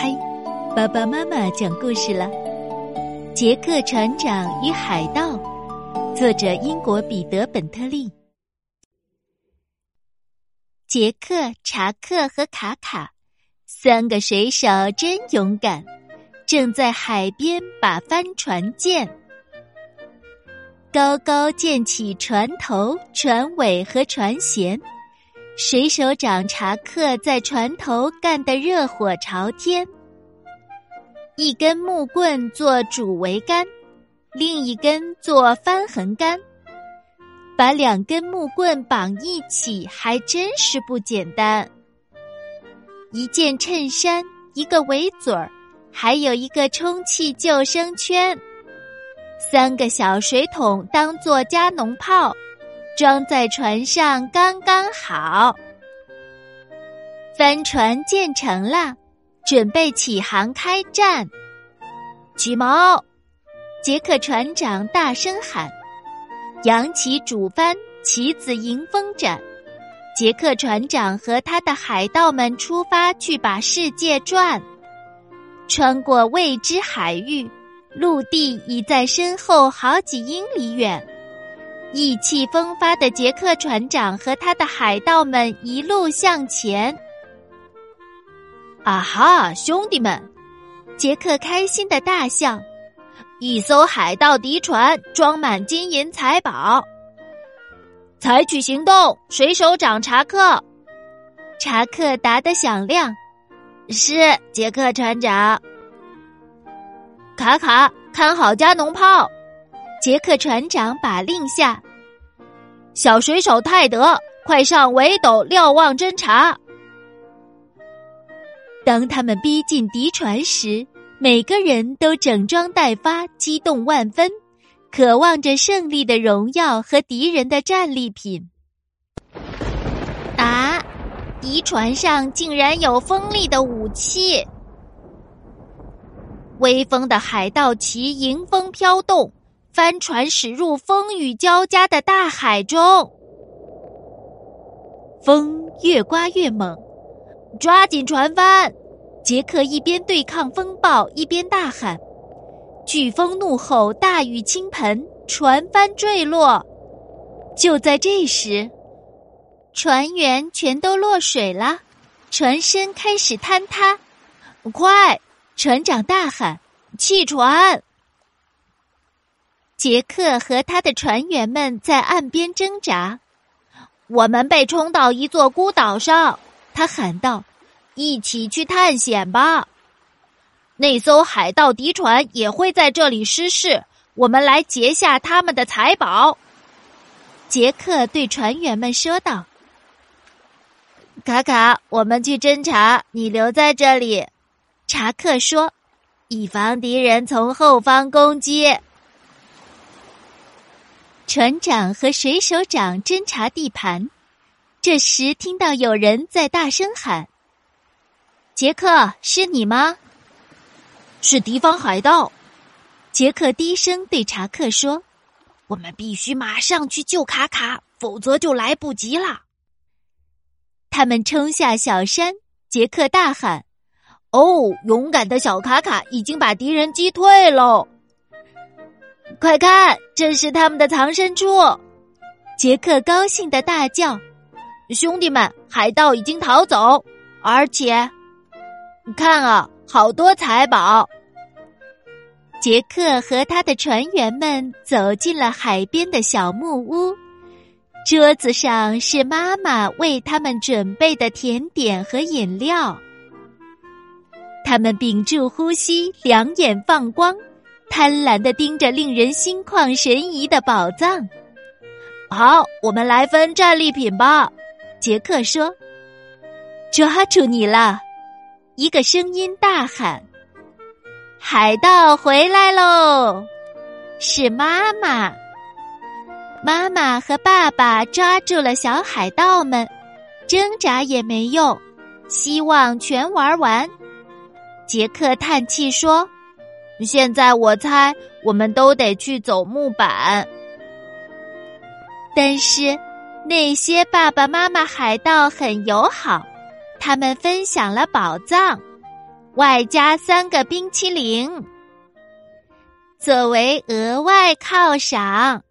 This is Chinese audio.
嗨，爸爸妈妈讲故事了，《杰克船长与海盗》，作者英国彼得·本特利。杰克、查克和卡卡三个水手真勇敢，正在海边把帆船建，高高建起船头、船尾和船舷。水手长查克在船头干得热火朝天，一根木棍做主桅杆，另一根做翻横杆。把两根木棍绑一起，还真是不简单。一件衬衫，一个围嘴儿，还有一个充气救生圈，三个小水桶当做加农炮。装在船上刚刚好。帆船建成了，准备起航开战。起锚！杰克船长大声喊：“扬起主帆，旗子迎风展。”杰克船长和他的海盗们出发去把世界转。穿过未知海域，陆地已在身后好几英里远。意气风发的杰克船长和他的海盗们一路向前。啊哈，兄弟们！杰克开心的大笑。一艘海盗敌船装满金银财宝。采取行动，水手长查克。查克答得响亮。是杰克船长。卡卡，看好加农炮。杰克船长把令下，小水手泰德，快上围斗瞭望侦察。当他们逼近敌船时，每个人都整装待发，激动万分，渴望着胜利的荣耀和敌人的战利品。啊！敌船上竟然有锋利的武器，威风的海盗旗迎风飘动。帆船驶入风雨交加的大海中，风越刮越猛，抓紧船帆！杰克一边对抗风暴，一边大喊：“飓风怒吼，大雨倾盆，船帆坠落。”就在这时，船员全都落水了，船身开始坍塌。快！船长大喊：“弃船！”杰克和他的船员们在岸边挣扎，我们被冲到一座孤岛上。他喊道：“一起去探险吧！那艘海盗敌船也会在这里失事，我们来劫下他们的财宝。”杰克对船员们说道：“卡卡，我们去侦查，你留在这里。”查克说：“以防敌人从后方攻击。”船长和水手长侦察地盘，这时听到有人在大声喊：“杰克，是你吗？”“是敌方海盗。”杰克低声对查克说：“我们必须马上去救卡卡，否则就来不及了。”他们冲下小山，杰克大喊：“哦，勇敢的小卡卡已经把敌人击退喽！”快看，这是他们的藏身处！杰克高兴的大叫：“兄弟们，海盗已经逃走，而且，看啊，好多财宝！”杰克和他的船员们走进了海边的小木屋，桌子上是妈妈为他们准备的甜点和饮料。他们屏住呼吸，两眼放光。贪婪的盯着令人心旷神怡的宝藏。好，我们来分战利品吧。杰克说：“抓住你了！”一个声音大喊：“海盗回来喽！”是妈妈。妈妈和爸爸抓住了小海盗们，挣扎也没用，希望全玩完。杰克叹气说。现在我猜，我们都得去走木板。但是，那些爸爸妈妈海盗很友好，他们分享了宝藏，外加三个冰淇淋，作为额外犒赏。